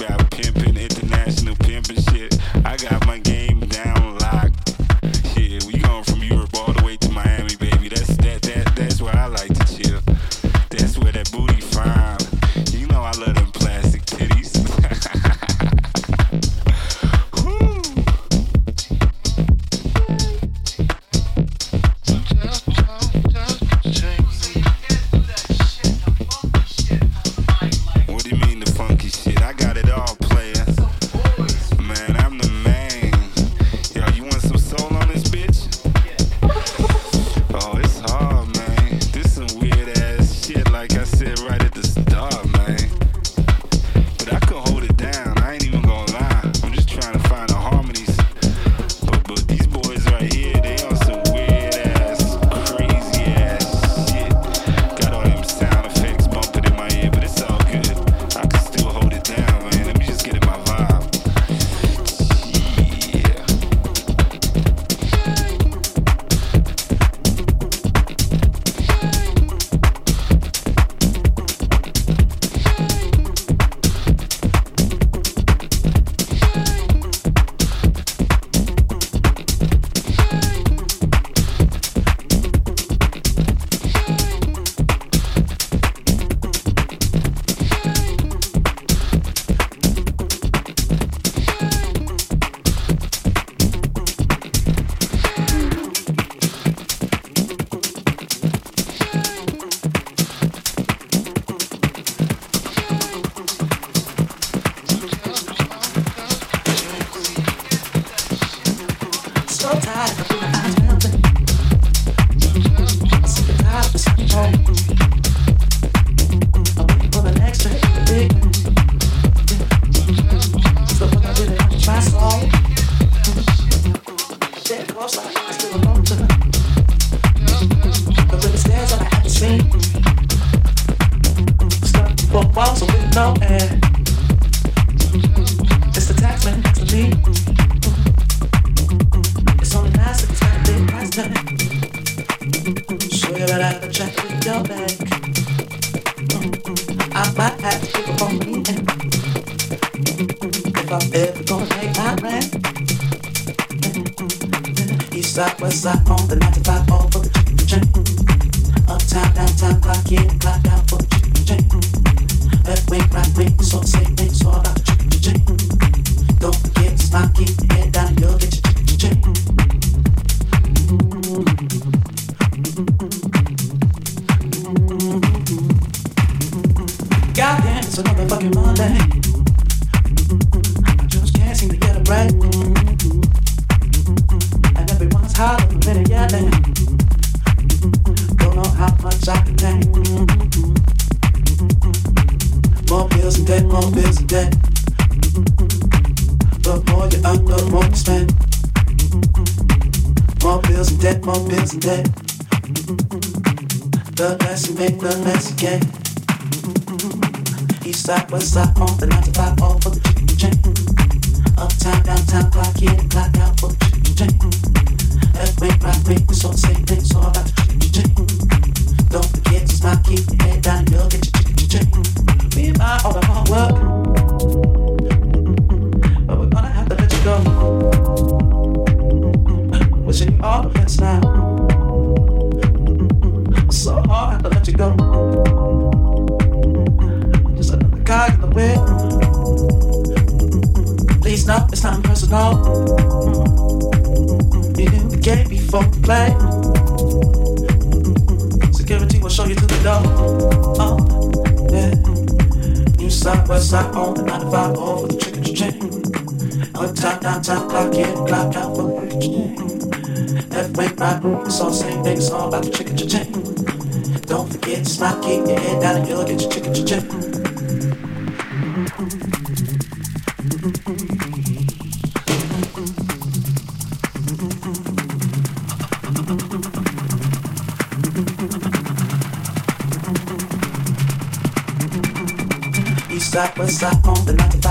Yeah. no air. Eh. same thing. It's all about the chicken cha Don't forget to smile, keep your head down, and you'll get your chicken cha side by side on the night.